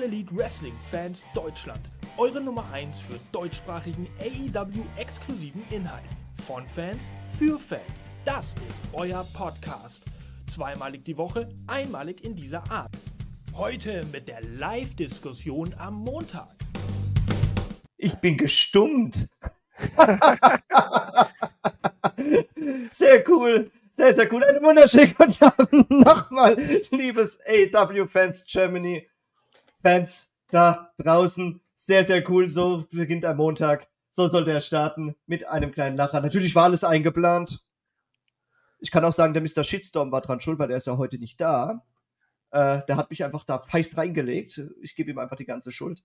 All Elite Wrestling Fans Deutschland. Eure Nummer 1 für deutschsprachigen AEW exklusiven Inhalt. Von Fans für Fans. Das ist euer Podcast. Zweimalig die Woche, einmalig in dieser Art. Heute mit der Live-Diskussion am Montag. Ich bin gestummt. sehr cool. Sehr, sehr cool. Einen wunderschönen guten Abend nochmal, liebes AW-Fans Germany. Fans da draußen. Sehr, sehr cool. So beginnt am Montag. So sollte er starten mit einem kleinen Lacher. Natürlich war alles eingeplant. Ich kann auch sagen, der Mr. Shitstorm war dran schuld, weil er ist ja heute nicht da. Äh, der hat mich einfach da feist reingelegt. Ich gebe ihm einfach die ganze Schuld.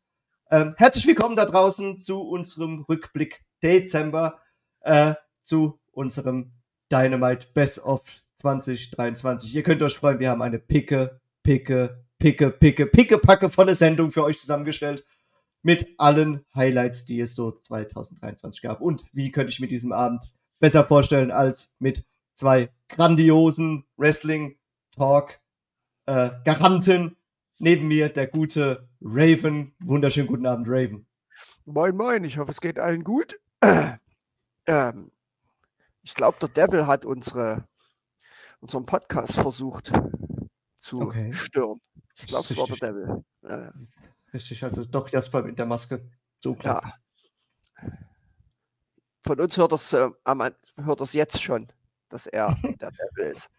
Ähm, herzlich willkommen da draußen zu unserem Rückblick Dezember, äh, zu unserem Dynamite Best of 2023. Ihr könnt euch freuen, wir haben eine picke, picke, picke, picke, picke, packe volle Sendung für euch zusammengestellt mit allen Highlights, die es so 2023 gab. Und wie könnte ich mir diesen Abend besser vorstellen als mit zwei grandiosen Wrestling-Talk-Garanten. Äh, Neben mir der gute Raven. Wunderschönen guten Abend, Raven. Moin, moin. Ich hoffe, es geht allen gut. ähm, ich glaube, der Devil hat unsere, unseren Podcast versucht zu okay. stören. Ich glaube, es war der Devil. Ja. Richtig, also doch Jasper mit der Maske. So klar. Ja. Von uns hört das, äh, hört das jetzt schon, dass er der Devil ist.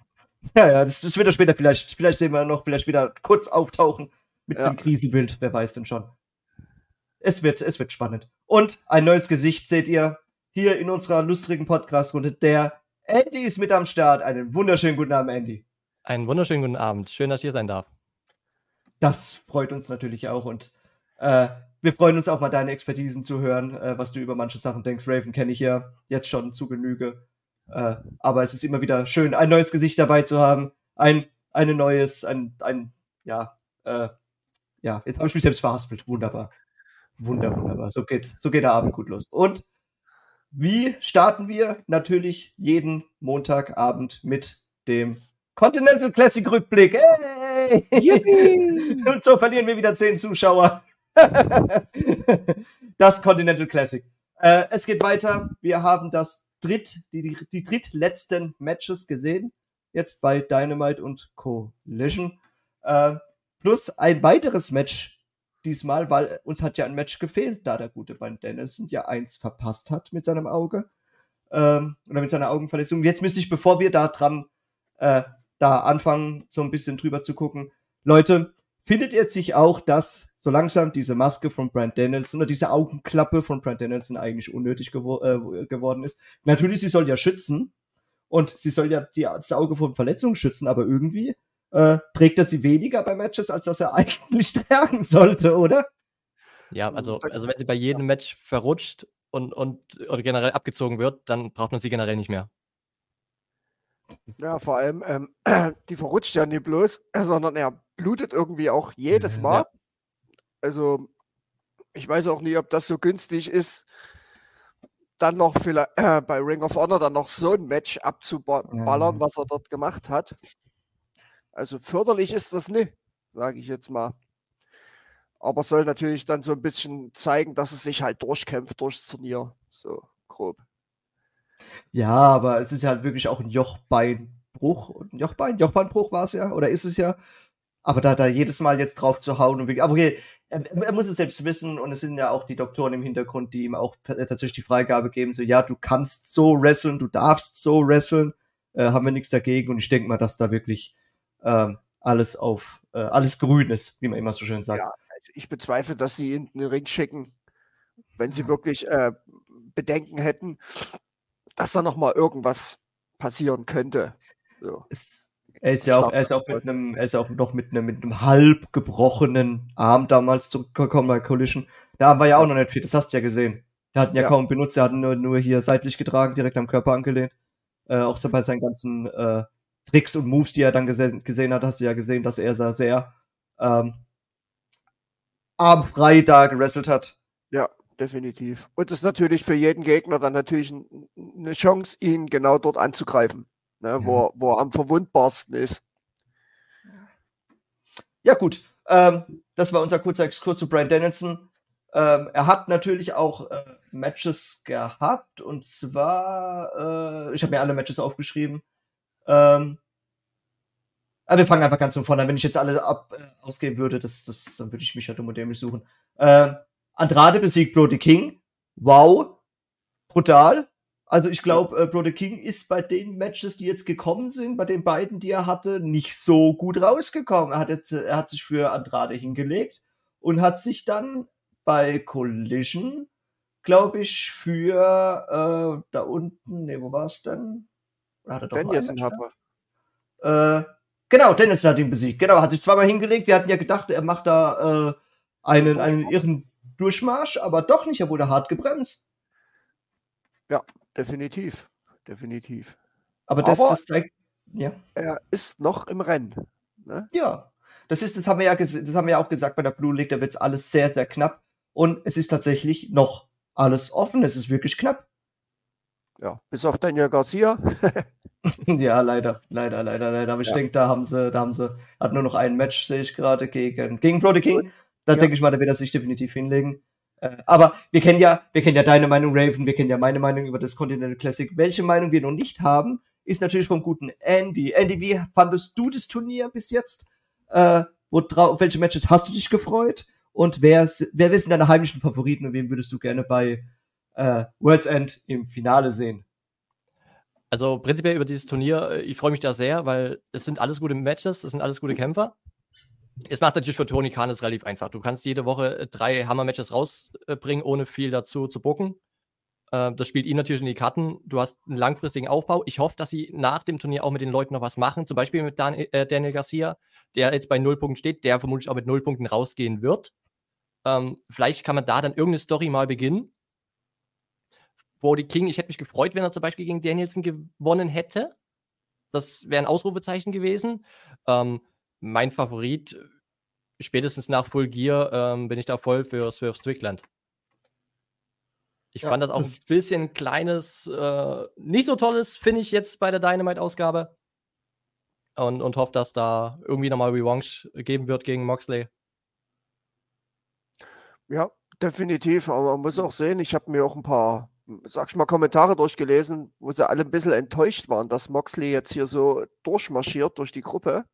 Ja, ja, das, das wird er später vielleicht. Vielleicht sehen wir noch vielleicht wieder kurz auftauchen mit ja. einem Krisenbild. Wer weiß denn schon. Es wird, es wird spannend. Und ein neues Gesicht seht ihr hier in unserer lustigen Podcast-Runde. Der Andy ist mit am Start. Einen wunderschönen guten Abend, Andy. Einen wunderschönen guten Abend. Schön, dass ich hier sein darf. Das freut uns natürlich auch und äh, wir freuen uns auch mal deine Expertisen zu hören, äh, was du über manche Sachen denkst. Raven kenne ich ja jetzt schon zu Genüge. Äh, aber es ist immer wieder schön, ein neues Gesicht dabei zu haben, ein, ein neues, ein, ein, ja, äh, ja, jetzt habe ich mich selbst verhaspelt. Wunderbar. Wunder, wunderbar. So geht, so geht der Abend gut los. Und wie starten wir? Natürlich jeden Montagabend mit dem Continental Classic Rückblick. Hey! Und so verlieren wir wieder zehn Zuschauer. das Continental Classic. Äh, es geht weiter. Wir haben das dritt, die, die, die drittletzten Matches gesehen. Jetzt bei Dynamite und Collision. Äh, plus ein weiteres Match diesmal, weil uns hat ja ein Match gefehlt, da der gute Band Danielson ja eins verpasst hat mit seinem Auge. Ähm, oder mit seiner Augenverletzung. Jetzt müsste ich, bevor wir da dran äh, da anfangen, so ein bisschen drüber zu gucken. Leute, findet ihr sich auch, dass so langsam diese Maske von Brand Danielson oder diese Augenklappe von Brand Danielson eigentlich unnötig gewo äh, geworden ist? Natürlich, sie soll ja schützen und sie soll ja die, das Auge vor Verletzungen schützen, aber irgendwie äh, trägt er sie weniger bei Matches, als dass er eigentlich tragen sollte, oder? Ja, also, also wenn sie bei jedem Match verrutscht und, und oder generell abgezogen wird, dann braucht man sie generell nicht mehr. Ja, vor allem, ähm, die verrutscht ja nicht bloß, sondern er blutet irgendwie auch jedes Mal. Ja. Also, ich weiß auch nicht, ob das so günstig ist, dann noch vielleicht äh, bei Ring of Honor dann noch so ein Match abzuballern, ja. was er dort gemacht hat. Also förderlich ist das nicht, sage ich jetzt mal. Aber soll natürlich dann so ein bisschen zeigen, dass es sich halt durchkämpft durchs Turnier. So grob. Ja, aber es ist ja halt wirklich auch ein Jochbeinbruch. Ein Jochbein, Jochbeinbruch war es ja, oder ist es ja. Aber da da jedes Mal jetzt drauf zu hauen und wirklich, aber okay, er, er, muss es selbst wissen und es sind ja auch die Doktoren im Hintergrund, die ihm auch tatsächlich die Freigabe geben, so ja, du kannst so wresteln, du darfst so wresteln, äh, haben wir nichts dagegen und ich denke mal, dass da wirklich ähm, alles auf, äh, alles grün ist, wie man immer so schön sagt. Ja, also ich bezweifle, dass sie ihn in den Ring schicken, wenn sie wirklich äh, Bedenken hätten, dass da noch mal irgendwas passieren könnte. So. Es, er ist ja auch, er ist auch mit einem, er ist auch noch mit einem, mit einem halb gebrochenen Arm damals zurückgekommen bei Collision. Da haben wir ja auch noch nicht viel, das hast du ja gesehen. Der hat ihn ja, ja, kaum benutzt, er hat ihn nur, nur hier seitlich getragen, direkt am Körper angelehnt. Äh, auch so bei seinen ganzen äh, Tricks und Moves, die er dann gesehen, gesehen hat, hast du ja gesehen, dass er sehr ähm, armfrei da gewrestelt hat. Ja, definitiv. Und das ist natürlich für jeden Gegner dann natürlich eine Chance, ihn genau dort anzugreifen, ne, wo, wo er am verwundbarsten ist. Ja, gut. Ähm, das war unser kurzer Exkurs zu Brian Danielson. Ähm, er hat natürlich auch äh, Matches gehabt und zwar, äh, ich habe mir alle Matches aufgeschrieben. Ähm, aber wir fangen einfach ganz von vorne an. Wenn ich jetzt alle ab, äh, ausgeben würde, das, das, dann würde ich mich ja dumm und dämlich suchen. Äh, Andrade besiegt Brody King. Wow. Brutal. Also ich glaube, äh, Brody King ist bei den Matches, die jetzt gekommen sind, bei den beiden, die er hatte, nicht so gut rausgekommen. Er hat jetzt, er hat sich für Andrade hingelegt und hat sich dann bei Collision, glaube ich, für äh, da unten, ne, wo war es denn? Hat er doch Danielson hat er. Äh, genau, Danielson hat ihn besiegt. Genau, hat sich zweimal hingelegt. Wir hatten ja gedacht, er macht da äh, einen, einen irren Durchmarsch, aber doch nicht. Er wurde hart gebremst. Ja, definitiv. Definitiv. Aber das, aber das zeigt. Ja. Er ist noch im Rennen. Ne? Ja. Das ist, das haben wir ja, das haben wir ja auch gesagt bei der Blue League, da wird es alles sehr, sehr knapp. Und es ist tatsächlich noch alles offen. Es ist wirklich knapp. Ja, bis auf Daniel Garcia. ja, leider, leider, leider, leider. Aber ich ja. denke, da haben sie, da haben sie, hat nur noch ein Match, sehe ich gerade, gegen, gegen Brody King. Da ja. denke ich mal, da wird er sich definitiv hinlegen. Äh, aber wir kennen ja, wir kennen ja deine Meinung, Raven, wir kennen ja meine Meinung über das Continental Classic. Welche Meinung wir noch nicht haben, ist natürlich vom guten Andy. Andy, wie fandest du das Turnier bis jetzt? Äh, wo auf welche Matches hast du dich gefreut? Und wer, wer sind deine heimischen Favoriten und wen würdest du gerne bei äh, World's End im Finale sehen? Also prinzipiell über dieses Turnier, äh, ich freue mich da sehr, weil es sind alles gute Matches, es sind alles gute Kämpfer. Es macht natürlich für Tony Khan es relativ einfach. Du kannst jede Woche äh, drei Hammer-Matches rausbringen, ohne viel dazu zu bucken. Ähm, das spielt ihm natürlich in die Karten. Du hast einen langfristigen Aufbau. Ich hoffe, dass sie nach dem Turnier auch mit den Leuten noch was machen. Zum Beispiel mit Daniel, äh, Daniel Garcia, der jetzt bei null Punkten steht, der vermutlich auch mit null Punkten rausgehen wird. Ähm, vielleicht kann man da dann irgendeine Story mal beginnen. Brody King, ich hätte mich gefreut, wenn er zum Beispiel gegen Danielson gewonnen hätte. Das wäre ein Ausrufezeichen gewesen. Ähm, mein Favorit, spätestens nach Full Gear, ähm, bin ich da voll für Swerve Strickland. Ich ja, fand das auch das ein bisschen kleines, äh, nicht so tolles, finde ich jetzt bei der Dynamite-Ausgabe. Und, und hoffe, dass da irgendwie nochmal Revanche geben wird gegen Moxley. Ja, definitiv. Aber man muss auch sehen, ich habe mir auch ein paar sag ich mal, Kommentare durchgelesen, wo sie alle ein bisschen enttäuscht waren, dass Moxley jetzt hier so durchmarschiert durch die Gruppe.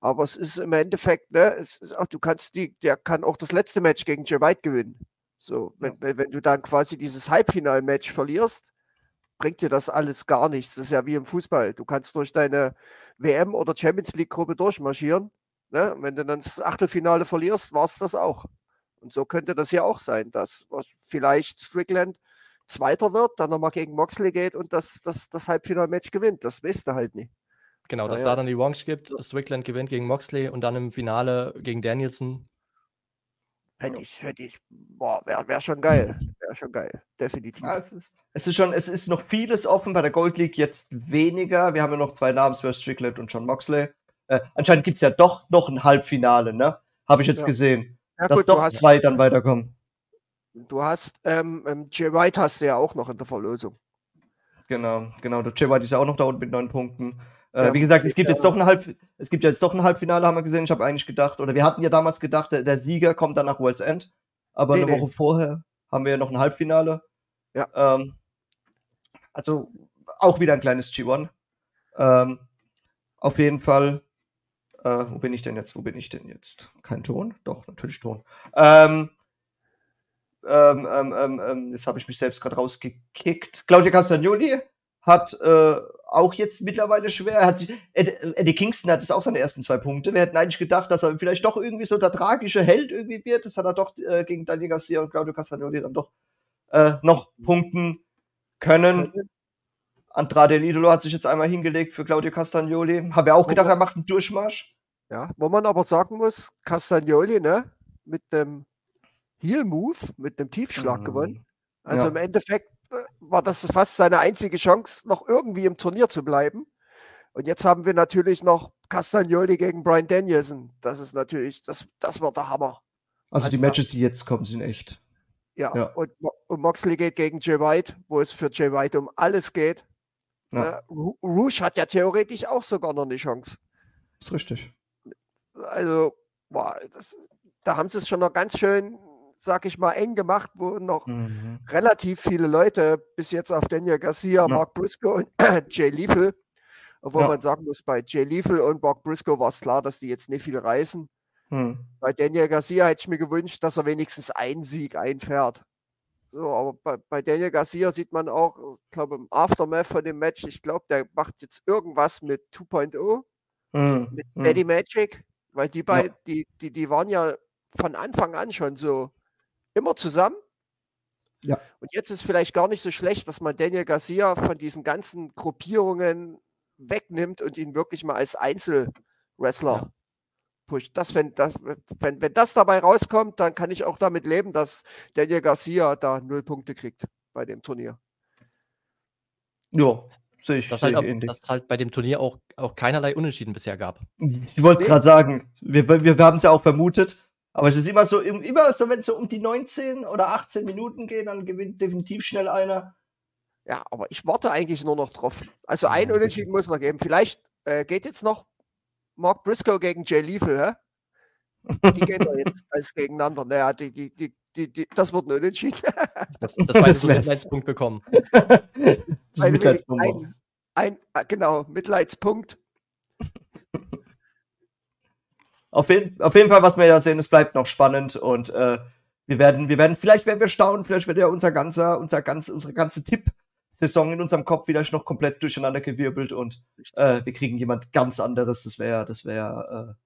Aber es ist im Endeffekt, ne, ist auch, du kannst die, der kann auch das letzte Match gegen Jay White gewinnen. So, wenn, ja. wenn du dann quasi dieses Halbfinal-Match verlierst, bringt dir das alles gar nichts. Das ist ja wie im Fußball. Du kannst durch deine WM- oder Champions League-Gruppe durchmarschieren. Ne? Wenn du dann das Achtelfinale verlierst, war es das auch. Und so könnte das ja auch sein, dass vielleicht Strickland Zweiter wird, dann nochmal gegen Moxley geht und das, das, das Halbfinalmatch gewinnt. Das weißt du halt nicht. Genau, dass naja, da dann die Revanche gibt, Strickland gewinnt gegen Moxley und dann im Finale gegen Danielson. Hätte ich, hätte ich, boah, wäre wär schon geil. Wäre schon geil, definitiv. Ja, es, ist, es, ist, schon, es ist noch vieles offen bei der Gold League, jetzt weniger. Wir haben ja noch zwei Namen, für Strickland und John Moxley. Äh, anscheinend gibt es ja doch noch ein Halbfinale, ne? Habe ich jetzt ja. gesehen. Ja, dass gut, doch zwei dann weiterkommen. Du hast, ähm, ähm, Jay White hast du ja auch noch in der Verlosung. Genau, genau. Der Jay White ist ja auch noch da unten mit neun Punkten. Äh, ja, wie gesagt, es gibt jetzt doch ein Halb, es gibt jetzt doch ein Halbfinale, haben wir gesehen. Ich habe eigentlich gedacht, oder wir hatten ja damals gedacht, der, der Sieger kommt dann nach World's End. Aber nee, eine nee. Woche vorher haben wir ja noch ein Halbfinale. Ja. Ähm, also auch wieder ein kleines G1. Ähm, auf jeden Fall. Äh, wo bin ich denn jetzt? Wo bin ich denn jetzt? Kein Ton? Doch, natürlich Ton. Ähm, ähm, ähm, ähm, ähm, jetzt habe ich mich selbst gerade rausgekickt. Claudia Castagnoli hat äh, auch jetzt mittlerweile schwer. Hat sich, Eddie Kingston hat jetzt auch seine ersten zwei Punkte. Wir hätten eigentlich gedacht, dass er vielleicht doch irgendwie so der tragische Held irgendwie wird. Das hat er doch äh, gegen Daniel Garcia und Claudio Castagnoli dann doch äh, noch punkten können. Andrade El Idolo hat sich jetzt einmal hingelegt für Claudio Castagnoli. Habe ja auch gedacht, er macht einen Durchmarsch. Ja, wo man aber sagen muss, Castagnoli, ne, mit dem Heel-Move mit einem Tiefschlag mhm. gewonnen. Also ja. im Endeffekt war das fast seine einzige Chance, noch irgendwie im Turnier zu bleiben. Und jetzt haben wir natürlich noch Castagnoli gegen Brian Danielson. Das ist natürlich, das, das wird der Hammer. Also, also die Matches, die jetzt kommen, sind echt. Ja, ja. Und, und, Moxley geht gegen Jay White, wo es für Jay White um alles geht. Ja. Äh, Rouge hat ja theoretisch auch sogar noch eine Chance. Das ist richtig. Also, boah, das, da haben sie es schon noch ganz schön, sag ich mal, eng gemacht, wo noch mhm. relativ viele Leute bis jetzt auf Daniel Garcia, ja. Mark Briscoe und Jay Lethal, obwohl ja. man sagen muss, bei Jay Lethal und Mark Briscoe war es klar, dass die jetzt nicht viel reisen. Hm. Bei Daniel Garcia hätte ich mir gewünscht, dass er wenigstens einen Sieg einfährt. So, aber bei, bei Daniel Garcia sieht man auch, ich glaube, im Aftermath von dem Match, ich glaube, der macht jetzt irgendwas mit 2.0, hm. mit hm. Daddy Magic, weil die beiden, ja. die, die, die waren ja von Anfang an schon so immer zusammen. Ja. Und jetzt ist vielleicht gar nicht so schlecht, dass man Daniel Garcia von diesen ganzen Gruppierungen wegnimmt und ihn wirklich mal als Einzelwrestler ja pusht. Das, wenn, das, wenn, wenn das dabei rauskommt, dann kann ich auch damit leben, dass Daniel Garcia da null Punkte kriegt bei dem Turnier. Ja, sehe ich. Dass, halt, auch, dass es halt bei dem Turnier auch, auch keinerlei Unentschieden bisher gab. Ich wollte nee. gerade sagen, wir, wir, wir haben es ja auch vermutet, aber es ist immer so, immer so, wenn es so um die 19 oder 18 Minuten geht, dann gewinnt definitiv schnell einer. Ja, aber ich warte eigentlich nur noch drauf. Also ein Unentschieden muss noch geben. Vielleicht äh, geht jetzt noch Mark Briscoe gegen Jay Lethal, hä? Die gehen da jetzt als gegeneinander. Naja, die, die, die, die, die, das wird ein Unentschieden. das, das war jetzt ein Mitleidspunkt bekommen. ein, Mitleidspunkt. Ein, ein, äh, genau, Mitleidspunkt. Auf jeden, auf jeden Fall, was wir ja sehen, es bleibt noch spannend und äh, wir werden, wir werden, vielleicht werden wir staunen, vielleicht wird ja unser ganzer, unser ganz, unsere ganze Tipp Saison in unserem Kopf wieder noch komplett durcheinander gewirbelt und äh, wir kriegen jemand ganz anderes. Das wäre, das wäre,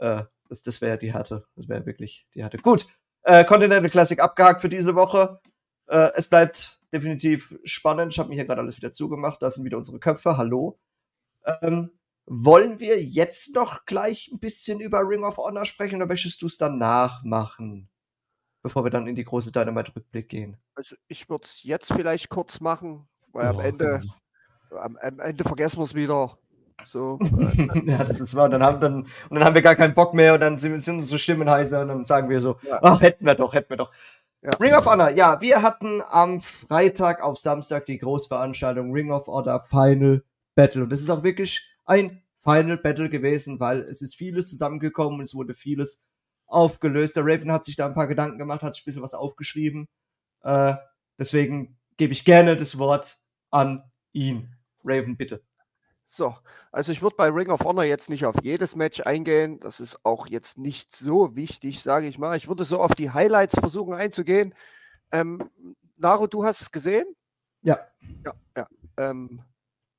äh, äh, das, das wäre die Härte. Das wäre wirklich die Härte. Gut, äh, Continental Classic abgehakt für diese Woche. Äh, es bleibt definitiv spannend. Ich habe mir hier gerade alles wieder zugemacht. Da sind wieder unsere Köpfe. Hallo. Ähm, wollen wir jetzt noch gleich ein bisschen über Ring of Honor sprechen oder möchtest du es danach machen? bevor wir dann in die große Dynamite-Rückblick gehen? Also ich würde es jetzt vielleicht kurz machen, weil oh, am Ende, am, am, Ende vergessen wir es wieder. So, äh, ja, das ist wahr. Und dann, haben, dann, und dann haben wir gar keinen Bock mehr und dann sind, sind unsere Stimmen heißer und dann sagen wir so, ja. ach, hätten wir doch, hätten wir doch. Ja. Ring of Honor, ja, wir hatten am Freitag auf Samstag die Großveranstaltung Ring of Honor Final Battle. Und es ist auch wirklich ein Final Battle gewesen, weil es ist vieles zusammengekommen und es wurde vieles aufgelöst. Der Raven hat sich da ein paar Gedanken gemacht, hat sich ein bisschen was aufgeschrieben. Äh, deswegen gebe ich gerne das Wort an ihn. Raven, bitte. So, also ich würde bei Ring of Honor jetzt nicht auf jedes Match eingehen. Das ist auch jetzt nicht so wichtig, sage ich mal. Ich würde so auf die Highlights versuchen einzugehen. Ähm, Naro, du hast es gesehen? Ja. Ja, ja. Ähm,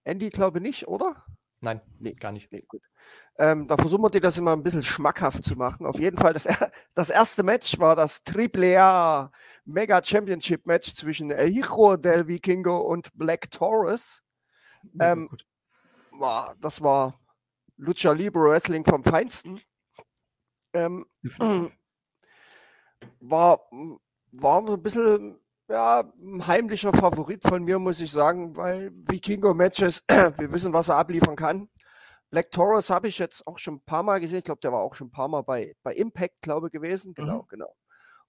Andy glaube nicht, oder? Nein, nee, gar nicht. Nee, gut. Ähm, da versuchen wir dir das immer ein bisschen schmackhaft zu machen. Auf jeden Fall, das, das erste Match war das Triple A Mega Championship Match zwischen El Hijo del Vikingo und Black Taurus. Ähm, war, das war Lucha Libre Wrestling vom Feinsten. Ähm, war, war ein bisschen ja, ein heimlicher Favorit von mir, muss ich sagen, weil Vikingo-Matches, wir wissen, was er abliefern kann. Black Taurus habe ich jetzt auch schon ein paar Mal gesehen. Ich glaube, der war auch schon ein paar Mal bei, bei Impact, glaube ich, gewesen. Genau, mhm. genau.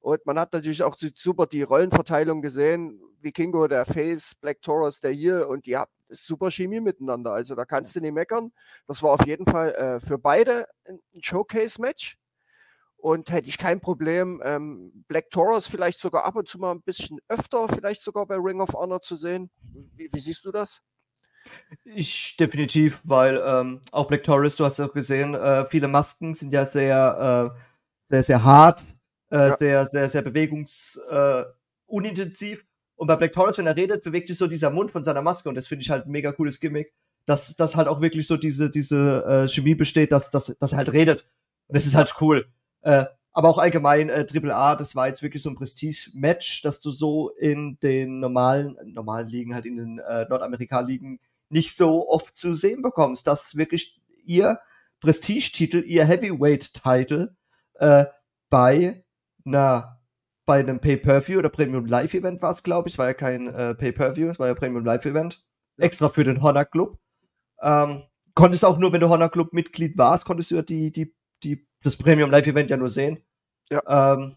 Und man hat natürlich auch super die Rollenverteilung gesehen. Vikingo, der Face, Black Taurus, der hier und die haben super Chemie miteinander. Also da kannst du nicht meckern. Das war auf jeden Fall äh, für beide ein Showcase-Match. Und hätte ich kein Problem, ähm, Black Taurus vielleicht sogar ab und zu mal ein bisschen öfter, vielleicht sogar bei Ring of Honor zu sehen. Wie, wie siehst du das? Ich definitiv, weil ähm, auch Black Taurus, du hast ja auch gesehen, äh, viele Masken sind ja sehr, äh, sehr, sehr hart, äh, ja. sehr, sehr, sehr bewegungsunintensiv. Äh, und bei Black Taurus, wenn er redet, bewegt sich so dieser Mund von seiner Maske und das finde ich halt ein mega cooles Gimmick, dass, dass halt auch wirklich so diese, diese äh, Chemie besteht, dass, dass, dass er halt redet. Und das ist halt cool. Äh, aber auch allgemein äh, Triple A, das war jetzt wirklich so ein Prestige-Match, dass du so in den normalen, normalen Ligen, halt in den äh, Nordamerika-Ligen nicht so oft zu sehen bekommst, dass wirklich ihr Prestige-Titel, ihr Heavyweight-Titel äh, bei einer bei einem Pay-Per-View oder Premium Live-Event war es, glaube ich. Es war ja kein äh, Pay-Per-View, es war ja Premium Live-Event. Extra für den Honor Club. Ähm, konntest auch nur, wenn du Honor Club Mitglied warst, konntest du ja die, die, die das Premium Live Event ja nur sehen. Ja. Ähm,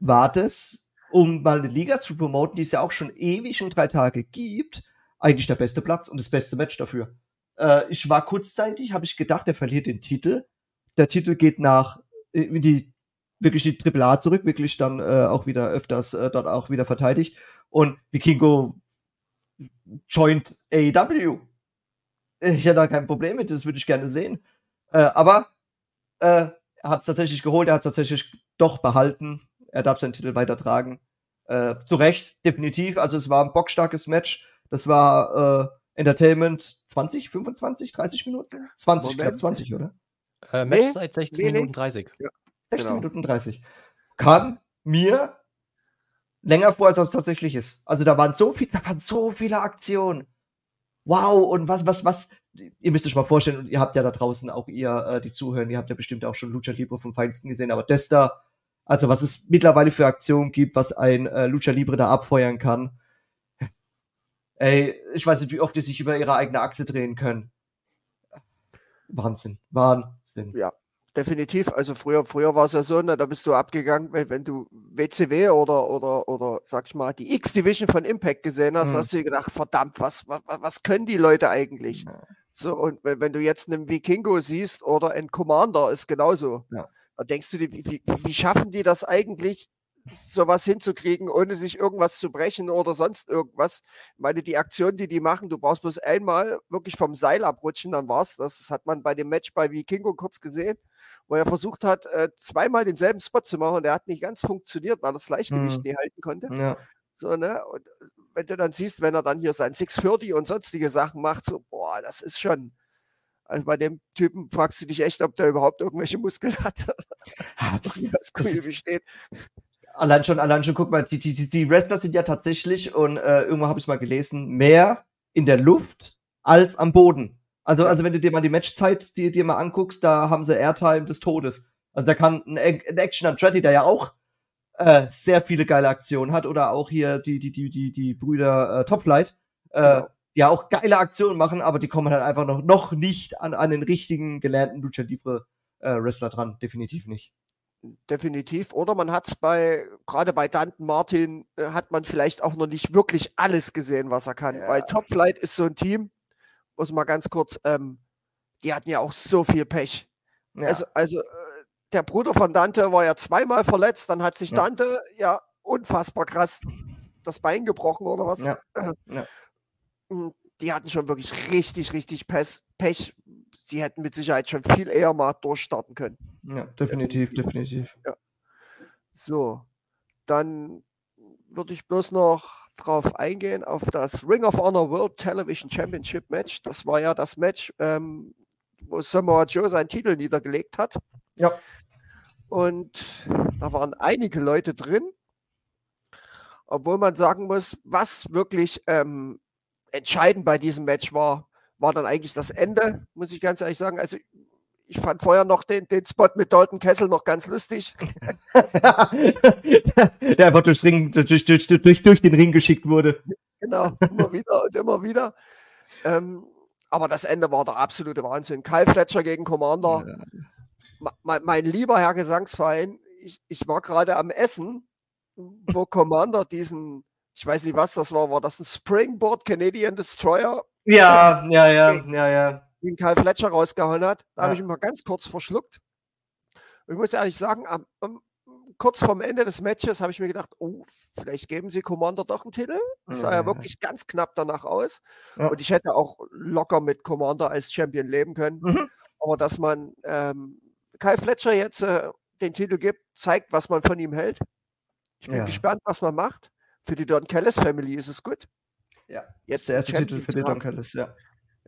war das, um mal eine Liga zu promoten, die es ja auch schon ewig und drei Tage gibt, eigentlich der beste Platz und das beste Match dafür. Äh, ich war kurzzeitig, habe ich gedacht, er verliert den Titel. Der Titel geht nach, äh, die, wirklich die Triple A zurück, wirklich dann äh, auch wieder öfters äh, dort auch wieder verteidigt. Und Vikingo joint AEW. Ich hätte da kein Problem mit, das würde ich gerne sehen. Äh, aber äh, er hat es tatsächlich geholt, er hat es tatsächlich doch behalten. Er darf seinen Titel weitertragen. Äh, zu Recht, definitiv. Also es war ein bockstarkes Match. Das war äh, Entertainment 20, 25, 30 Minuten? 20, ich glaube 20, oder? Äh, Match nee, seit 16 nee, Minuten 30. Ja, 16 genau. Minuten 30. Kam mir länger vor, als das tatsächlich ist. Also da waren so viel, da waren so viele Aktionen. Wow, und was, was, was, ihr müsst euch mal vorstellen, und ihr habt ja da draußen auch ihr, äh, die zuhören, ihr habt ja bestimmt auch schon Lucha Libre vom Feinsten gesehen, aber das da, also was es mittlerweile für Aktionen gibt, was ein äh, Lucha Libre da abfeuern kann. Ey, ich weiß nicht, wie oft die sich über ihre eigene Achse drehen können. Wahnsinn, Wahnsinn. Ja, definitiv. Also früher, früher war es ja so, ne, da bist du abgegangen, wenn, wenn du WCW oder, oder, oder, sag ich mal, die X-Division von Impact gesehen hast, hm. hast du dir gedacht, verdammt, was, was, was können die Leute eigentlich? Ja. So, und wenn, wenn, du jetzt einen Vikingo siehst oder einen Commander, ist genauso. Ja. Da denkst du dir, wie, wie, wie schaffen die das eigentlich, sowas hinzukriegen, ohne sich irgendwas zu brechen oder sonst irgendwas. Ich meine, die Aktion, die die machen, du brauchst bloß einmal wirklich vom Seil abrutschen, dann war's das. Das hat man bei dem Match bei Vikingo kurz gesehen, wo er versucht hat, äh, zweimal denselben Spot zu machen und der hat nicht ganz funktioniert, weil er das Gleichgewicht mhm. nicht halten konnte. Ja. So, ne? Und äh, wenn du dann siehst, wenn er dann hier sein 640 und sonstige Sachen macht, so, boah, das ist schon. Also bei dem Typen fragst du dich echt, ob der überhaupt irgendwelche Muskeln hat. das, das, das, das, Allein schon, allein schon, guck mal, die, die, die Wrestler sind ja tatsächlich, und äh, irgendwo habe ich es mal gelesen, mehr in der Luft als am Boden. Also, also wenn du dir mal die Matchzeit dir, dir mal anguckst, da haben sie Airtime des Todes. Also da kann ein, ein Action Andretti, der ja auch äh, sehr viele geile Aktionen hat, oder auch hier die, die, die, die, die Brüder äh, Topflight, äh, genau. die ja auch geile Aktionen machen, aber die kommen halt einfach noch, noch nicht an, an den richtigen gelernten Lucha Libre äh, Wrestler dran. Definitiv nicht definitiv. Oder man hat es bei, gerade bei Dante Martin, äh, hat man vielleicht auch noch nicht wirklich alles gesehen, was er kann. Ja. Weil Top Flight ist so ein Team, muss mal ganz kurz, ähm, die hatten ja auch so viel Pech. Ja. Also, also äh, der Bruder von Dante war ja zweimal verletzt, dann hat sich ja. Dante ja unfassbar krass das Bein gebrochen oder was. Ja. Hm, die hatten schon wirklich richtig, richtig Pech, Pech sie hätten mit Sicherheit schon viel eher mal durchstarten können. Ja, definitiv, definitiv. Ja. So, dann würde ich bloß noch drauf eingehen, auf das Ring of Honor World Television Championship Match. Das war ja das Match, ähm, wo Samoa Joe seinen Titel niedergelegt hat. Ja. Und da waren einige Leute drin, obwohl man sagen muss, was wirklich ähm, entscheidend bei diesem Match war, war dann eigentlich das Ende, muss ich ganz ehrlich sagen. Also ich fand vorher noch den, den Spot mit Dalton Kessel noch ganz lustig. Der einfach durchs Ring, durch, durch, durch, durch den Ring geschickt wurde. Genau, immer wieder und immer wieder. Ähm, aber das Ende war der absolute Wahnsinn. Kyle Fletcher gegen Commander. Ja. Mein, mein, lieber Herr Gesangsverein, ich, ich war gerade am Essen, wo Commander diesen, ich weiß nicht, was das war, war das ein Springboard Canadian Destroyer ja, ja, ja, ja, ja. Den Karl Fletcher rausgehauen hat. Da ja. habe ich ihn mal ganz kurz verschluckt. Und ich muss ehrlich sagen, am, am, kurz vorm Ende des Matches habe ich mir gedacht, oh, vielleicht geben sie Commander doch einen Titel. Das sah ja, ja wirklich ganz knapp danach aus. Ja. Und ich hätte auch locker mit Commander als Champion leben können. Mhm. Aber dass man ähm, Kai Fletcher jetzt äh, den Titel gibt, zeigt, was man von ihm hält. Ich bin ja. gespannt, was man macht. Für die Don Kellis Family ist es gut. Ja, jetzt der erste Titel für den Don Callis, ja.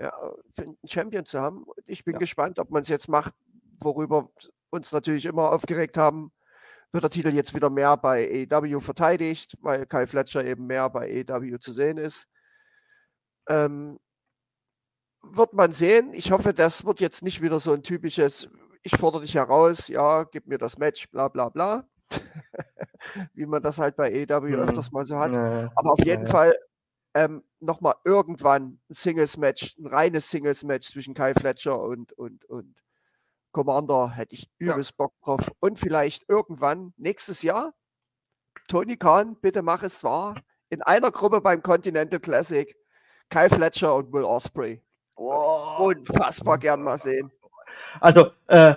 Ja, einen Champion zu haben. Ich bin ja. gespannt, ob man es jetzt macht, worüber uns natürlich immer aufgeregt haben. Wird der Titel jetzt wieder mehr bei AEW verteidigt, weil Kai Fletcher eben mehr bei AEW zu sehen ist. Ähm, wird man sehen. Ich hoffe, das wird jetzt nicht wieder so ein typisches, ich fordere dich heraus, ja, gib mir das Match, bla bla bla. Wie man das halt bei AEW mhm. öfters mal so hat. Ja, Aber auf jeden ja, Fall ähm, nochmal irgendwann ein Singles-Match, ein reines Singles-Match zwischen Kai Fletcher und, und, und Commander hätte ich übelst ja. Bock drauf. Und vielleicht irgendwann nächstes Jahr, Tony Khan, bitte mach es wahr, in einer Gruppe beim Continental Classic, Kai Fletcher und Will Osprey. Oh. Unfassbar gern mal sehen. Also, äh,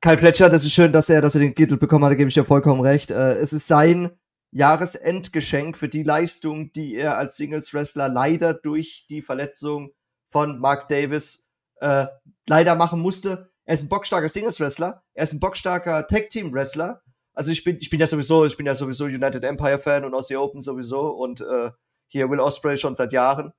Kyle Fletcher, das ist schön, dass er, dass er den Titel bekommen hat, da gebe ich dir vollkommen recht. Äh, es ist sein Jahresendgeschenk für die Leistung, die er als Singles-Wrestler leider durch die Verletzung von Mark Davis äh, leider machen musste. Er ist ein bockstarker Singles-Wrestler, er ist ein bockstarker Tag-Team-Wrestler. Also ich bin, ich bin ja sowieso, ich bin ja sowieso United Empire-Fan und Aussie Open sowieso und äh, hier Will Osprey schon seit Jahren.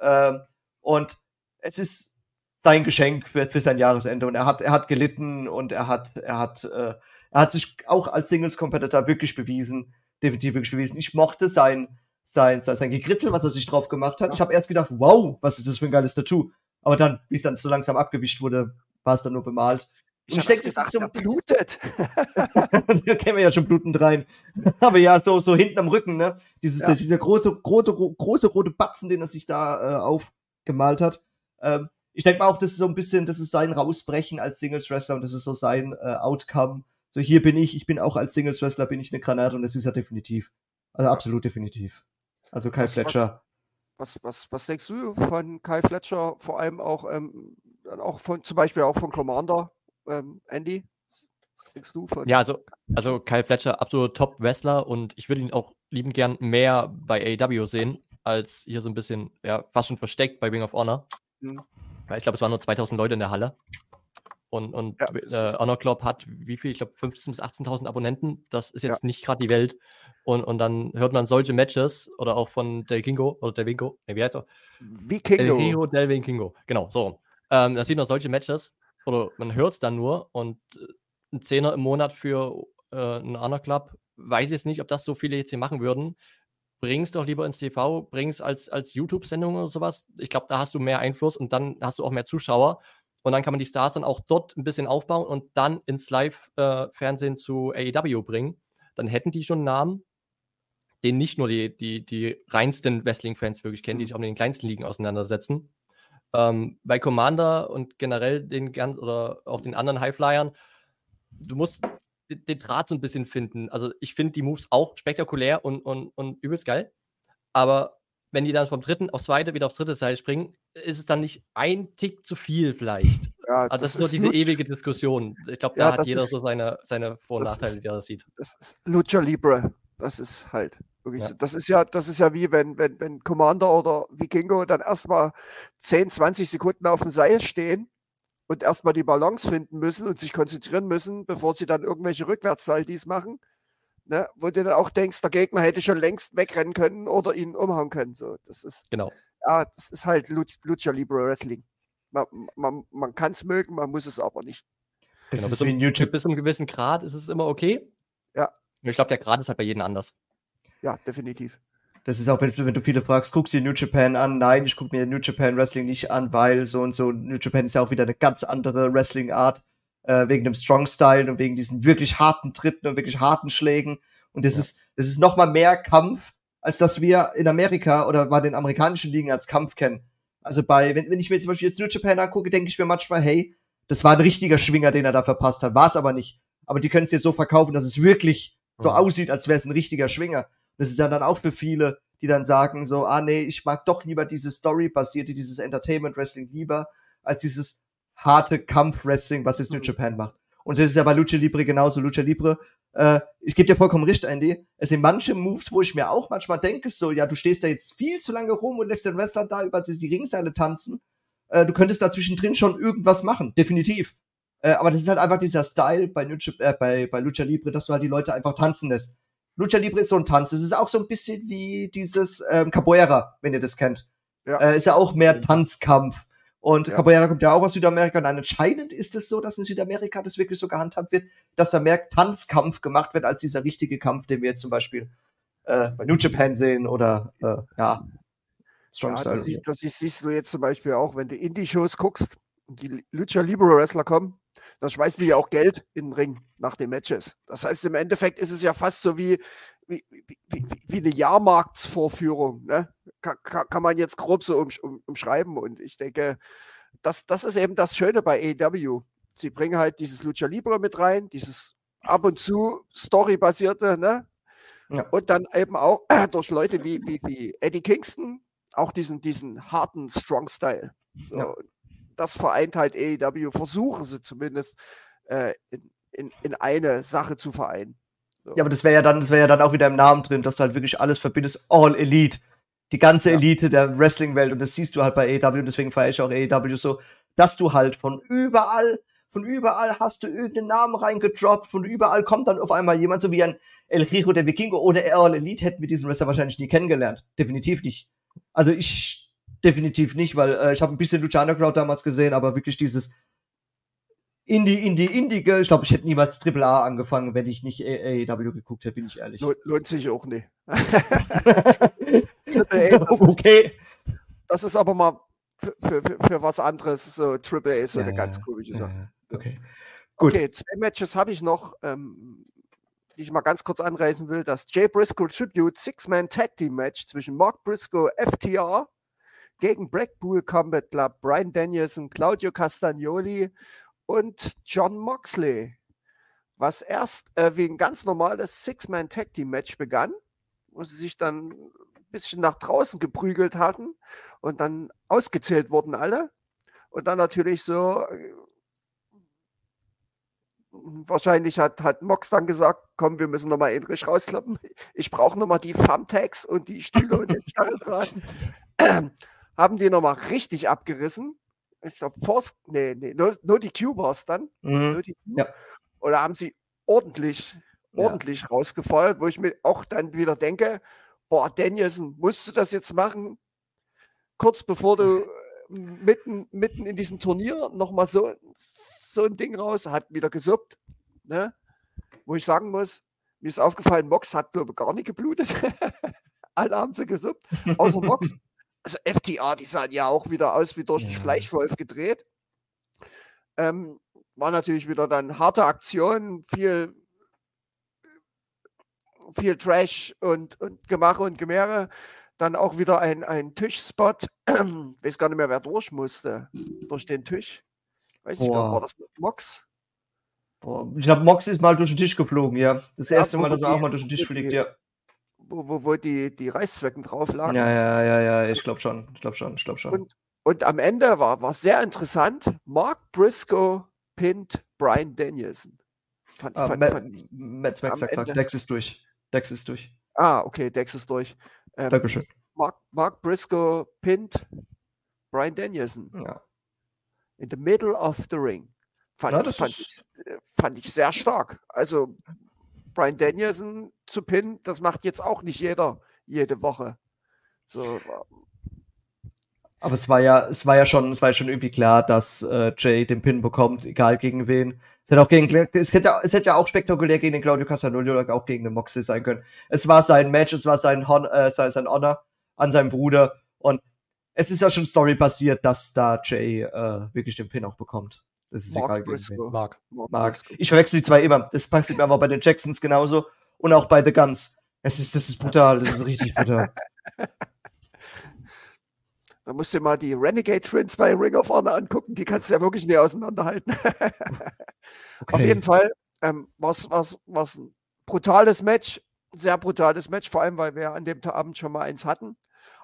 Ähm, und es ist sein Geschenk für, für sein Jahresende und er hat, er hat gelitten und er hat, er hat, äh, er hat sich auch als Singles-Competitor wirklich bewiesen, definitiv wirklich bewiesen. Ich mochte sein, sein, sein, sein Gekritzel, was er sich drauf gemacht hat. Ich habe erst gedacht, wow, was ist das für ein geiles Tattoo? Aber dann, wie es dann so langsam abgewischt wurde, war es dann nur bemalt. Ich, ich denke, das ist so blutet. da kämen wir ja schon blutend rein. Aber ja, so, so hinten am Rücken, ne? Dieses, ja. Dieser große, große, große rote Batzen, den er sich da äh, aufgemalt hat. Ähm, ich denke mal auch, das ist so ein bisschen, das ist sein Rausbrechen als Singles Wrestler und das ist so sein äh, Outcome. So, hier bin ich, ich bin auch als Singles Wrestler, bin ich eine Granate und das ist ja definitiv. Also absolut definitiv. Also Kai was, Fletcher. Was, was, was, denkst du von Kai Fletcher, vor allem auch, ähm, auch von, zum Beispiel auch von Commander? ähm, Andy? Was denkst du von? Ja, also, also Kyle Fletcher, absoluter Top-Wrestler und ich würde ihn auch liebend gern mehr bei AEW sehen, als hier so ein bisschen, ja, fast schon versteckt bei Ring of Honor. Mhm. Weil ich glaube, es waren nur 2000 Leute in der Halle. Und, und ja, äh, Honor Club hat wie viel? Ich glaube, 15.000 bis 18.000 Abonnenten. Das ist jetzt ja. nicht gerade die Welt. Und, und dann hört man solche Matches oder auch von Del Kingo oder Del Vingo. Nee, wie heißt er? Vikingo. Del Hero Del Vinkingo. Genau, so. Ähm, da sieht man solche Matches oder man hört es dann nur und äh, ein Zehner im Monat für äh, einen Honor Club, weiß ich jetzt nicht, ob das so viele jetzt hier machen würden. Bring es doch lieber ins TV, bring es als, als YouTube-Sendung oder sowas. Ich glaube, da hast du mehr Einfluss und dann hast du auch mehr Zuschauer. Und dann kann man die Stars dann auch dort ein bisschen aufbauen und dann ins Live-Fernsehen äh, zu AEW bringen. Dann hätten die schon einen Namen, den nicht nur die, die, die reinsten Wrestling-Fans wirklich kennen, die sich auch mit den kleinsten Ligen auseinandersetzen. Ähm, bei Commander und generell den ganz oder auch den anderen Highflyern, du musst den, den Draht so ein bisschen finden. Also ich finde die Moves auch spektakulär und, und, und übelst geil. Aber wenn die dann vom dritten aufs zweite wieder aufs dritte Seil springen, ist es dann nicht ein Tick zu viel vielleicht. Ja, also das, das, ist so diese Lucha. ewige Diskussion. Ich glaube, da ja, hat jeder ist, so seine, seine Vor- und Nachteile, die er das sieht. Das ist Lucha Libre. Das ist halt. Wirklich, ja. Das ist ja, das ist ja wie wenn, wenn, wenn Commander oder Vikingo dann erstmal 10, 20 Sekunden auf dem Seil stehen und erstmal die Balance finden müssen und sich konzentrieren müssen, bevor sie dann irgendwelche Rückwärtssaldis machen. Ne, wo du dann auch denkst, der Gegner hätte schon längst wegrennen können oder ihn umhauen können. So, das ist, genau. Ja, das ist halt Lucha Libre Wrestling. Man, man, man kann es mögen, man muss es aber nicht. Das genau, bis, um, bis, zu einem gewissen Grad ist es immer okay. Ja. Ich glaube, der Grad ist halt bei jedem anders ja, definitiv. Das ist auch, wenn, wenn, du viele fragst, guckst du dir New Japan an? Nein, ich gucke mir New Japan Wrestling nicht an, weil so und so, New Japan ist ja auch wieder eine ganz andere Wrestling-Art, äh, wegen dem Strong-Style und wegen diesen wirklich harten Tritten und wirklich harten Schlägen. Und das ja. ist, das ist nochmal mehr Kampf, als dass wir in Amerika oder bei den amerikanischen Ligen als Kampf kennen. Also bei, wenn, wenn ich mir zum Beispiel jetzt New Japan angucke, denke ich mir manchmal, hey, das war ein richtiger Schwinger, den er da verpasst hat. War es aber nicht. Aber die können es dir so verkaufen, dass es wirklich so mhm. aussieht, als wäre es ein richtiger Schwinger. Das ist ja dann auch für viele, die dann sagen so, ah nee, ich mag doch lieber dieses Story-basierte, dieses Entertainment-Wrestling lieber, als dieses harte Kampf-Wrestling, was jetzt New mhm. Japan macht. Und das ist ja bei Lucha Libre genauso. Lucha Libre, äh, ich gebe dir vollkommen recht, Andy. Es sind manche Moves, wo ich mir auch manchmal denke, so, ja, du stehst da jetzt viel zu lange rum und lässt den Wrestler da über die Ringseile tanzen. Äh, du könntest da zwischendrin schon irgendwas machen, definitiv. Äh, aber das ist halt einfach dieser Style bei, Lucha, äh, bei, bei Lucha Libre, dass du halt die Leute einfach tanzen lässt. Lucha Libre ist so ein Tanz. Es ist auch so ein bisschen wie dieses ähm, Capoeira, wenn ihr das kennt. Ja. Äh, ist ja auch mehr Tanzkampf. Und ja. Capoeira kommt ja auch aus Südamerika. Und anscheinend ist es so, dass in Südamerika das wirklich so gehandhabt wird, dass da mehr Tanzkampf gemacht wird, als dieser richtige Kampf, den wir jetzt zum Beispiel äh, bei New Japan sehen oder äh, ja. Strong ja, das, siehst, das siehst du jetzt zum Beispiel auch, wenn du Indie-Shows guckst und die Lucha Libre Wrestler kommen, dann schmeißen die ja auch Geld in den Ring nach den Matches. Das heißt, im Endeffekt ist es ja fast so wie, wie, wie, wie, wie eine Jahrmarktsvorführung. Ne? Kann, kann, man jetzt grob so um, um, umschreiben. Und ich denke, das, das ist eben das Schöne bei AEW. Sie bringen halt dieses Lucha Libre mit rein, dieses ab und zu Story-basierte, ne? Ja. Und dann eben auch durch Leute wie, wie, wie Eddie Kingston auch diesen, diesen harten Strong-Style. So, ja das vereint halt AEW, versuchen sie zumindest äh, in, in, in eine Sache zu vereinen. Ja, aber das wäre ja dann, das wäre ja dann auch wieder im Namen drin, dass du halt wirklich alles verbindest, All Elite. Die ganze Ja. Elite der Wrestling-Welt. Und das siehst du halt bei AEW, und deswegen feiere ich auch AEW so, dass du halt von überall, von überall hast du irgendeinen Namen reingedroppt, von überall kommt dann auf einmal jemand, so wie ein El Rico de Vikingo oder All Elite hätten wir diesen Wrestler wahrscheinlich nie kennengelernt. Definitiv nicht. Also ich definitiv nicht, weil äh, ich habe ein bisschen Lucha Underground damals gesehen, aber wirklich dieses Indie, Indie, Indie, ich glaube, ich hätte niemals Triple A angefangen, wenn ich nicht AEW geguckt hätte, bin ich ehrlich. Lohnt, sich auch nicht. Triple A, das, ist, okay. das ist aber mal für, für, für, was anderes. So Triple A ist so Ja, eine ganz komische Sache. Ja, okay. Gut. Okay, zwei Matches habe ich noch, ähm, die ich mal ganz kurz anreißen will. Das Jay Briscoe Tribute Six-Man Tag Team Match zwischen Mark Briscoe, FTR, gegen Blackpool Combat Club, Brian Danielson, Claudio Castagnoli und John Moxley. Was erst äh, wie ein ganz normales Six-Man Tag Team Match begann, wo sie sich dann ein bisschen nach draußen geprügelt hatten und dann ausgezählt wurden alle. Und dann natürlich so äh, wahrscheinlich hat, hat Mox dann gesagt, komm, wir müssen nochmal Enrich rausklappen. Ich brauche nochmal die Thumbtacks und die Stühle und den Stacheldraht. Haben die nochmal richtig abgerissen. Ich glaube, Force, nee, nee, nur, nur die Q war es dann. Mhm. Nur die Q. Ja. Oder haben sie ordentlich, Ja. ordentlich rausgefeuert, wo ich mir auch dann wieder denke, boah, Danielson, musst du das jetzt machen? Kurz bevor du äh, mitten, mitten in diesem Turnier nochmal so, so ein Ding raus, hat wieder gesuppt, ne? Wo ich sagen muss, mir ist aufgefallen, Mox hat, glaube ich, gar nicht geblutet. Alle haben sie gesuppt, außer Mox. Also FTA, die sahen ja auch wieder aus wie durch den Ja. Fleischwolf gedreht. Ähm, war natürlich wieder dann harte Aktion, viel, viel Trash und, und Gemache und Gemehre. Dann auch wieder ein, ein Tischspot. Weiß gar nicht mehr, wer durch musste. Durch den Tisch. Weiß ich Boah. war das Mox? Boah, Ich glaube, Mox ist mal durch den Tisch geflogen, ja. Das Ja, erste wo Mal, dass er auch mal durch den Tisch fliegt, ja. Wo, wo, wo die, die Reißzwecken drauf lagen. Ja, ja, ja, ja, ich glaube schon. Ich glaube schon, ich glaube schon. Und, und am Ende war, war sehr interessant. Mark Briscoe pinnt Brian Danielson. Fand, Ah, fand, Ma- fand ich, Matt Smack sagt Ende- Dex ist durch. Dex ist durch. ah, okay, Dex ist durch. Ähm, Dankeschön. Mark, Mark Briscoe pinnt Brian Danielson Ja. in the middle of the ring. Fand, Ja, ich, fand, ich, fand ich sehr stark. Also Brian Danielson zu pinnen, das macht jetzt auch nicht jeder jede Woche. So, Aber es war ja, es war ja schon, es war ja schon irgendwie klar, dass äh, Jay den Pin bekommt, egal gegen wen. Es hätte auch gegen, es hätte, es hätte ja auch spektakulär gegen den Claudio Castagnoli oder auch gegen den Moxley sein können. Es war sein Match, es war sein, Hon äh, sein, sein Honor an seinem Bruder und es ist ja schon Story passiert, dass da Jay äh, wirklich den Pin auch bekommt. Das ist Mark egal. Briscoe. Mark. Mark Mark. Ich verwechsel die zwei immer. Das passiert mir aber bei den Jacksons genauso und auch bei The Guns. Es ist, das ist brutal, das ist richtig brutal. Da musst du dir mal die Renegade Twins bei Ring of Honor angucken, die kannst du ja wirklich nicht auseinanderhalten. Auf Okay. jeden Fall ähm, was was was ein brutales Match, sehr brutales Match, vor allem weil wir an dem Abend schon mal eins hatten.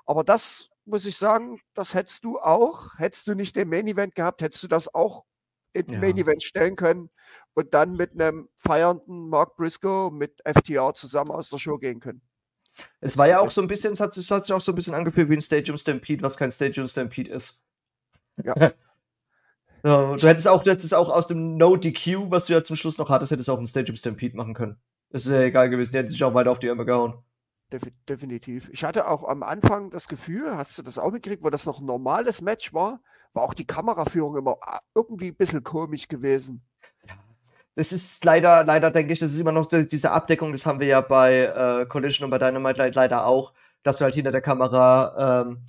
Aber das muss ich sagen, das hättest du auch, hättest du nicht den Main Event gehabt, hättest du das auch in den Ja. Main Event stellen können und dann mit einem feiernden Mark Briscoe mit FTR zusammen aus der Show gehen können. Es war ja auch so ein bisschen, es hat, sich- es hat sich auch so ein bisschen angefühlt wie ein Stadium Stampede, was kein Stadium Stampede ist. Ja. Ja, du hättest auch, du hättest auch aus dem No DQ, was du ja zum Schluss noch hattest, hättest auch ein Stadium Stampede machen können. Das ist ja egal gewesen, die hätten sich auch weiter auf die Ärmel gehauen. Defi definitiv. Ich hatte auch am Anfang das Gefühl, hast du das auch mitgekriegt, wo das noch ein normales Match war, war auch die Kameraführung immer ah, irgendwie ein bisschen komisch gewesen. Das ist leider, leider denke ich, das ist immer noch die- diese Abdeckung, das haben wir ja bei äh, Collision und bei Dynamite le- leider auch, dass du halt hinter der Kamera ähm,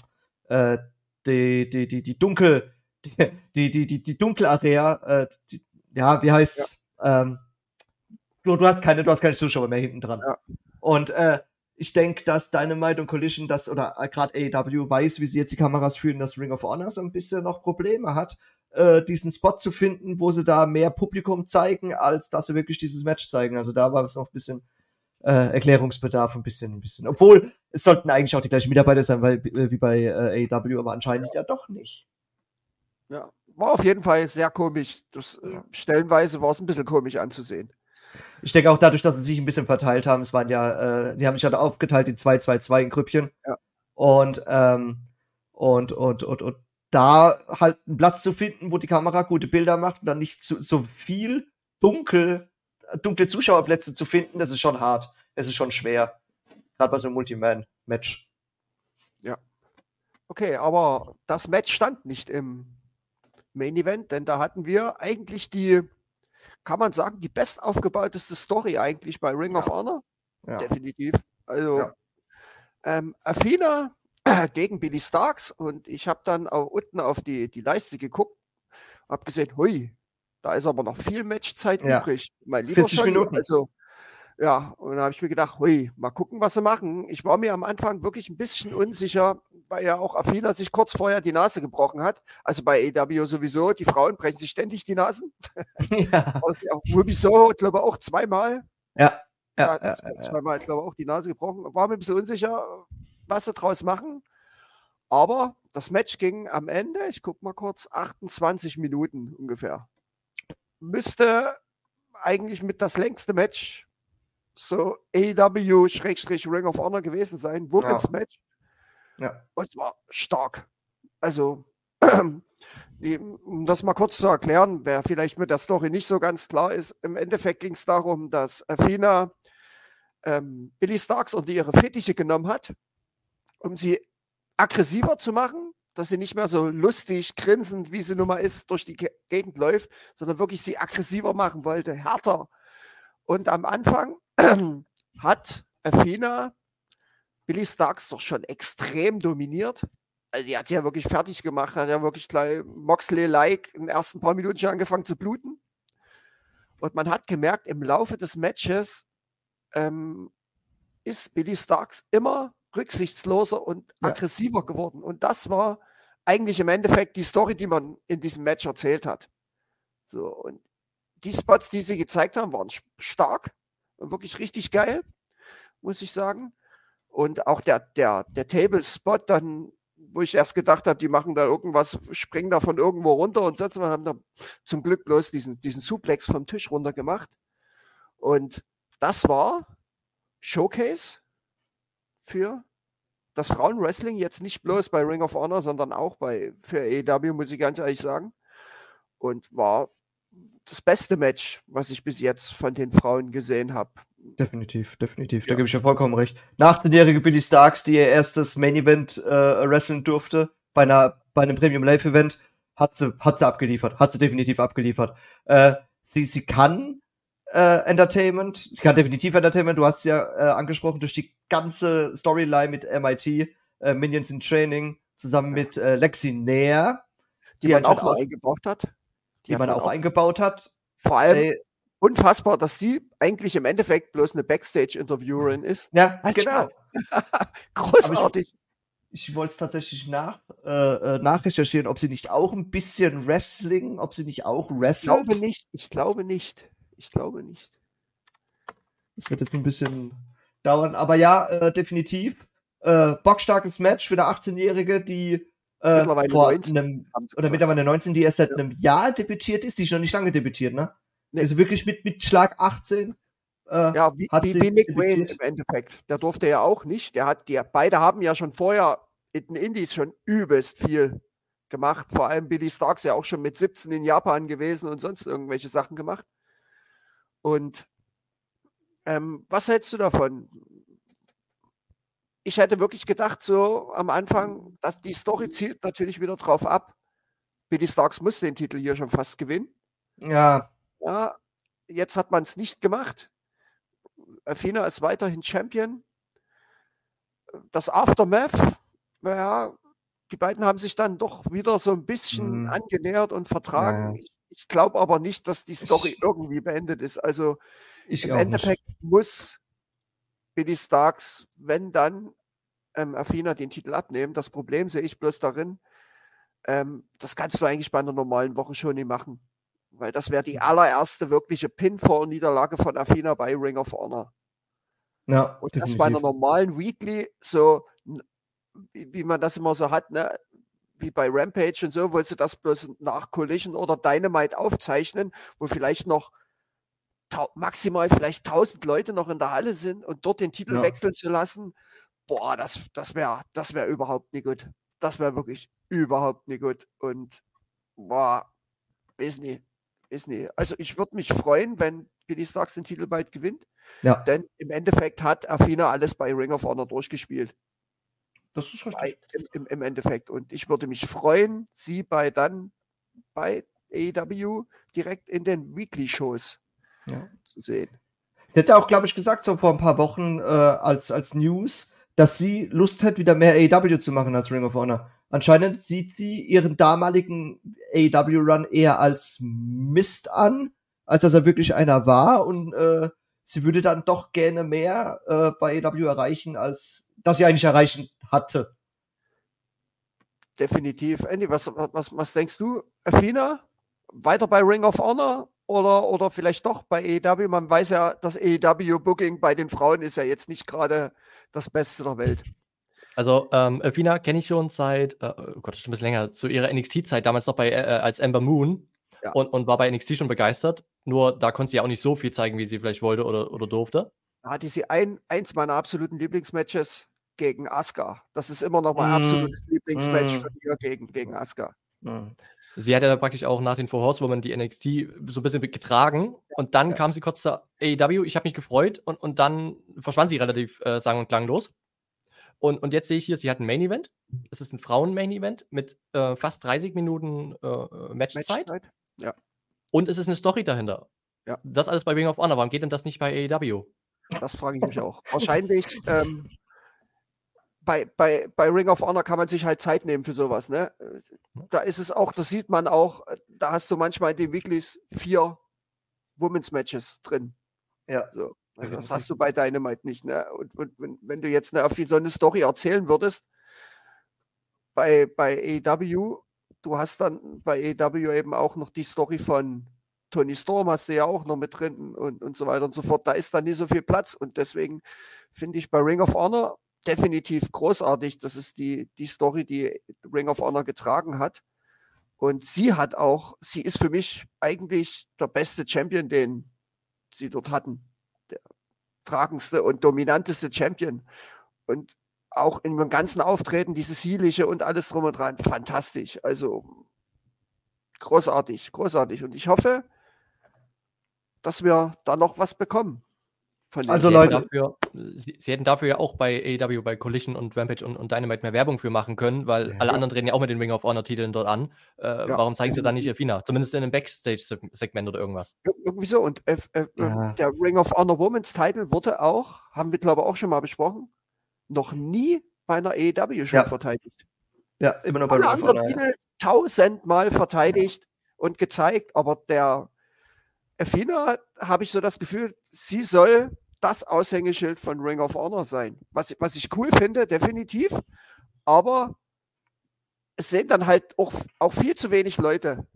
äh, die, die, die, die Dunkel, die, die, die, die, die Dunkelarea, äh, die, ja, wie heißt's? Ähm, du, du hast keine, du hast keine Zuschauer mehr hinten dran. Ja. Und äh, ich denke, dass Dynamite und Collision das, oder äh, gerade AEW weiß, wie sie jetzt die Kameras führen, dass Ring of Honor so ein bisschen noch Probleme hat, äh, diesen Spot zu finden, wo sie da mehr Publikum zeigen, als dass sie wirklich dieses Match zeigen. Also da war es noch ein bisschen äh, Erklärungsbedarf, ein bisschen, ein bisschen. Obwohl, es sollten eigentlich auch die gleichen Mitarbeiter sein, weil, äh, wie bei äh, AEW, aber anscheinend ja doch nicht. Ja, war auf jeden Fall sehr komisch. Das, äh, stellenweise war es ein bisschen komisch anzusehen. Ich denke auch dadurch, dass sie sich ein bisschen verteilt haben, es waren ja, äh, die haben sich halt aufgeteilt in 2-2-2 in Grüppchen. Ja. Und, ähm, und, und, und, und da halt einen Platz zu finden, wo die Kamera gute Bilder macht und dann nicht so, so viel dunkel, dunkle Zuschauerplätze zu finden, das ist schon hart. Es ist schon schwer. Gerade bei so einem Multiman-Match. Okay, aber das Match stand nicht im Main Event, denn da hatten wir eigentlich die, kann man sagen, die bestaufgebauteste Story eigentlich bei Ring of Honor. Ja. Definitiv. Also Ja. ähm, Athena gegen Billy Starks und ich habe dann auch unten auf die, die Leiste geguckt, habe gesehen, hui, da ist aber noch viel Matchzeit Ja. übrig. Mein lieber 40 Scholli, Minuten. Also, ja, und da habe ich mir gedacht, hui, mal gucken, was sie machen. Ich war mir am Anfang wirklich ein bisschen unsicher, weil ja auch Athena sich kurz vorher die Nase gebrochen hat. Also bei AW sowieso, die Frauen brechen sich ständig die Nasen. ja. Ruby So, glaube ich, auch zweimal. Ja. Ja, Ja, ja. zweimal, glaube ich, auch die Nase gebrochen. War mir ein bisschen unsicher, was sie draus machen. Aber das Match ging am Ende, ich gucke mal kurz, 28 Minuten ungefähr. Müsste eigentlich mit das längste Match so AEW-Ring of Honor gewesen sein. Women's Match. Ja. Und es war stark. Also, um das mal kurz zu erklären, wer vielleicht mit der Story nicht so ganz klar ist, im Endeffekt ging es darum, dass Athena ähm, Billy Starks unter ihre Fettiche genommen hat, um sie aggressiver zu machen, dass sie nicht mehr so lustig, grinsend, wie sie nun mal ist, durch die Ge Gegend läuft, sondern wirklich sie aggressiver machen wollte, härter. Und am Anfang hat Athena Billy Starks doch schon extrem dominiert. Also die hat sie ja wirklich fertig gemacht, hat ja wirklich gleich Moxley-like in den ersten paar Minuten schon angefangen zu bluten. Und man hat gemerkt, im Laufe des Matches ähm, ist Billy Starks immer rücksichtsloser und Ja. aggressiver geworden. Und das war eigentlich im Endeffekt die Story, die man in diesem Match erzählt hat. So, und die Spots, die sie gezeigt haben, waren stark wirklich richtig geil, muss ich sagen. Und auch der, der, der Table-Spot dann, wo ich erst gedacht habe, die machen da irgendwas, springen da von irgendwo runter und sonst was, haben da zum Glück bloß diesen, diesen Suplex vom Tisch runter gemacht. Und das war Showcase für das Frauenwrestling, jetzt nicht bloß bei Ring of Honor, sondern auch bei für AEW, muss ich ganz ehrlich sagen. Und war das beste Match, was ich bis jetzt von den Frauen gesehen habe. Definitiv, definitiv. Da Ja. gebe ich dir vollkommen recht. Eine 18-jährige Billy Starks, die ihr erstes Main Event äh, wrestlen durfte, bei, einer, bei einem Premium Live Event, hat sie, hat sie abgeliefert. Hat sie definitiv abgeliefert. Äh, sie, sie kann äh, Entertainment, sie kann definitiv Entertainment. Du hast es ja äh, angesprochen durch die ganze Storyline mit MIT, äh, Minions in Training, zusammen mit äh, Lexi Nair, Die, Die man auch auch- eingebracht hat. Die hat man auch eingebaut hat. Vor allem Ey, unfassbar, dass die eigentlich im Endeffekt bloß eine Backstage-Interviewerin ist. ja, Halt genau. Großartig. Ich wollte es tatsächlich nach, äh, äh, nachrecherchieren, ob sie nicht auch ein bisschen Wrestling, ob sie nicht auch Ich wrestelt. glaube nicht. Ich glaube nicht. Ich glaube nicht. Das wird jetzt ein bisschen dauern, aber ja, äh, definitiv. Äh, bockstarkes Match für eine 18-Jährige, die äh, Mittlerweile vor 19, einem, oder mittlerweile 19, die erst seit Ja. einem Jahr debütiert ist, die ist noch nicht lange debütiert, ne? Nee. Also wirklich mit, mit Schlag 18. Äh, Ja, wie, wie, wie Nick Wayne im Endeffekt. Der durfte ja auch nicht. Der hat, die, beide haben ja schon vorher in den Indies schon übelst viel gemacht. Vor allem Billy Starks ja auch schon mit 17 in Japan gewesen und sonst irgendwelche Sachen gemacht. Und ähm, was hältst du davon? Ich hätte wirklich gedacht, so am Anfang, dass die Story zielt natürlich wieder drauf ab. Billy Starks muss den Titel hier schon fast gewinnen. ja, Ja, jetzt hat man es nicht gemacht. Athena ist weiterhin Champion. Das Aftermath, naja, die beiden haben sich dann doch wieder so ein bisschen Mhm. angenähert und vertragen. Ja. Ich, ich glaube aber nicht, dass die Story Ich- irgendwie beendet ist. Also ich im auch nicht. Endeffekt muss Billy Starks, wenn dann ähm, Athena den Titel abnehmen. Das Problem sehe ich bloß darin, ähm, das kannst du eigentlich bei einer normalen Wochenshow nicht machen. Weil das wäre die allererste wirkliche Pinfall-Niederlage von Athena bei Ring of Honor. Ja, Und das bei einer definitiv. normalen Weekly, so wie, wie man das immer so hat, ne? wie bei Rampage und so, wo sie das bloß nach Collision oder Dynamite aufzeichnen, wo vielleicht noch maximal vielleicht 1000 Leute noch in der Halle sind und dort den Titel ja. wechseln zu lassen, boah, das, das wäre das wär überhaupt nicht gut. Das wäre wirklich überhaupt nicht gut. Und boah, weiß nicht, ist nicht. Also ich würde mich freuen, wenn Billy Starks den Titel bald gewinnt. Ja. Denn im Endeffekt hat Athena alles bei Ring of Honor durchgespielt. Das ist richtig. Bei, im, im, Im Endeffekt. Und ich würde mich freuen, sie bei dann bei AEW direkt in den Weekly-Shows ja. zu sehen. Sie hätte auch, glaube ich, gesagt, so vor ein paar Wochen äh, als, als News, dass sie Lust hat, wieder mehr AEW zu machen als Ring of Honor. Anscheinend sieht sie ihren damaligen AEW-Run eher als Mist an, als dass er wirklich einer war. Und äh, sie würde dann doch gerne mehr äh, bei AEW erreichen, als dass sie eigentlich erreichen hatte. Definitiv. Andy, was, was, was denkst du, Athena? Weiter bei Ring of Honor oder, oder vielleicht doch bei AEW? Man weiß ja, das AEW-Booking bei den Frauen ist ja jetzt nicht gerade das Beste der Welt. Also, ähm, Athena kenne ich schon seit, äh, oh Gott, schon ein bisschen länger, zu ihrer NXT-Zeit, damals noch bei, äh, als Ember Moon ja. und, und war bei NXT schon begeistert. Nur da konnte sie auch nicht so viel zeigen, wie sie vielleicht wollte oder, oder durfte. Da hatte sie ein, eins meiner absoluten Lieblingsmatches gegen Asuka. Das ist immer noch mein mm. absolutes Lieblingsmatch mm. von ihr gegen, gegen Asuka. Mm. Sie hat ja praktisch auch nach den Four Horsewomen die NXT so ein bisschen getragen und dann ja. kam sie kurz zur AEW. Ich habe mich gefreut und, und dann verschwand sie relativ äh, sang- und klanglos. Und, und jetzt sehe ich hier, sie hat ein Main Event. Es ist ein Frauen-Main Event mit äh, fast 30 Minuten äh, Matchzeit. Matchzeit. Ja. Und es ist eine Story dahinter. Ja. Das alles bei Ring of Honor. Warum geht denn das nicht bei AEW? Das frage ich mich auch. Wahrscheinlich ähm, bei, bei, bei Ring of Honor kann man sich halt Zeit nehmen für sowas. Ne? Da ist es auch, das sieht man auch, da hast du manchmal in den Weeklies vier Women's Matches drin. Ja. So. Also das hast du bei Dynamite nicht. Ne? Und, und wenn, wenn, du jetzt eine, so eine Story erzählen würdest, bei, bei AEW, du hast dann bei AEW eben auch noch die Story von Tony Storm, hast du ja auch noch mit drin und, und so weiter und so fort. Da ist dann nicht so viel Platz. Und deswegen finde ich bei Ring of Honor definitiv großartig. Das ist die, die Story, die Ring of Honor getragen hat. Und sie hat auch, sie ist für mich eigentlich der beste Champion, den sie dort hatten. Der tragendste und dominanteste Champion. Und auch in dem ganzen Auftreten, dieses Hielische und alles drum und dran, fantastisch. Also großartig, großartig. Und ich hoffe, dass wir da noch was bekommen also sie Leute. Dafür, sie, sie, hätten dafür ja auch bei AEW, bei Collision und Rampage und, und Dynamite mehr Werbung für machen können, weil ja. alle anderen treten ja auch mit den Ring of Honor-Titeln dort an. Äh, ja. Warum zeigen sie dann nicht Athena? Zumindest in einem Backstage-Segment oder irgendwas. Irgendwie so. Und äh, äh, ja. der Ring of Honor Women's Title wurde auch, haben wir glaube ich auch schon mal besprochen, noch nie bei einer AEW-Show verteidigt. Ja, immer noch bei Alle Ring of Honor. Titel tausendmal verteidigt und gezeigt, aber der Athena habe ich so das Gefühl, sie soll das Aushängeschild von Ring of Honor sein. Was, was ich cool finde, definitiv. Aber es sehen dann halt auch, auch viel zu wenig Leute.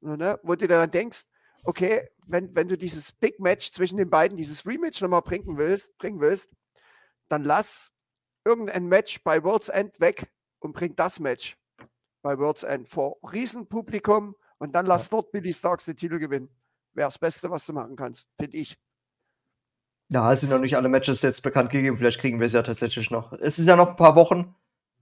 Ne? Wo du dann denkst, okay, wenn, wenn du dieses Big Match zwischen den beiden, dieses Rematch nochmal bringen willst, bringen willst, dann lass irgendein Match bei World's End weg und bring das Match bei World's End vor Riesenpublikum und dann lass dort Billy Starks den Titel gewinnen. Wäre das Beste, was du machen kannst, finde ich. Ja, es sind noch nicht alle Matches jetzt bekannt gegeben. Vielleicht kriegen wir es ja tatsächlich noch. Es sind ja noch ein paar Wochen.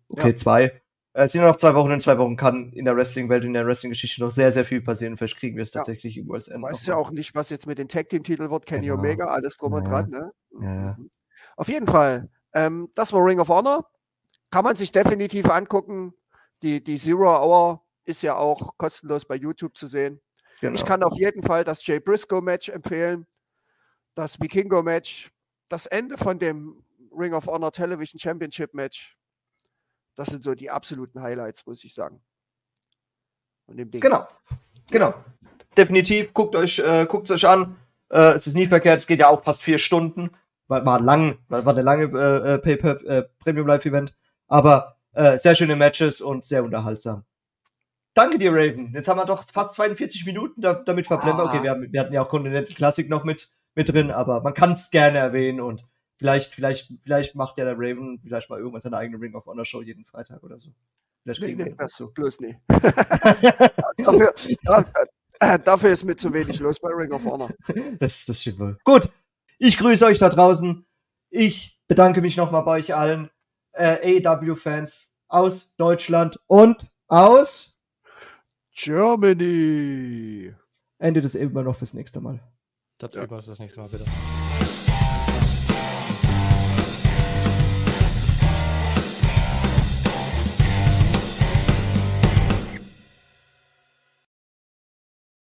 Okay, ja. zwei. Es sind ja noch zwei Wochen. In zwei Wochen kann in der Wrestling-Welt, in der Wrestling-Geschichte noch sehr, sehr viel passieren. Vielleicht kriegen wir es tatsächlich ja. als Ende. Weißt ja auch nicht, was jetzt mit den Tag-Team-Titel wird. Kenny genau. Omega, alles drum und dran. Ne? Ja. Mhm. Auf jeden Fall. Ähm, das war Ring of Honor. Kann man sich definitiv angucken. Die, die Zero Hour ist ja auch kostenlos bei YouTube zu sehen. Genau. Ich kann auf jeden Fall das Jay Briscoe-Match empfehlen das Vikingo-Match, das Ende von dem Ring of Honor Television Championship Match. Das sind so die absoluten Highlights, muss ich sagen. Von dem Ding. Genau. Genau. Definitiv. Guckt euch, äh, guckt euch an. Äh, es ist nie verkehrt. Es geht ja auch fast vier Stunden. War, war lang, war, war eine lange äh, äh Pay-Per äh, Premium Live Event. Aber äh, sehr schöne Matches und sehr unterhaltsam. Danke dir, Raven. Jetzt haben wir doch fast 42 Minuten da, damit verblendet. Ah. Okay, wir, haben, wir hatten ja auch Continental Classic noch mit mit drin, aber man kann es gerne erwähnen und vielleicht, vielleicht, vielleicht macht ja der Raven vielleicht mal irgendwann seine eigene Ring of Honor Show jeden Freitag oder so. Vielleicht Nee, kriegen wir nee, das. das so, bloß nie. dafür, da, äh, dafür ist mit zu wenig los bei Ring of Honor. Das, das stimmt wohl. Gut, ich grüße euch da draußen. Ich bedanke mich nochmal bei euch allen äh, AEW-Fans aus Deutschland und aus Germany. Ende des immer noch fürs nächste Mal. Das Ja. über das nächste Mal bitte.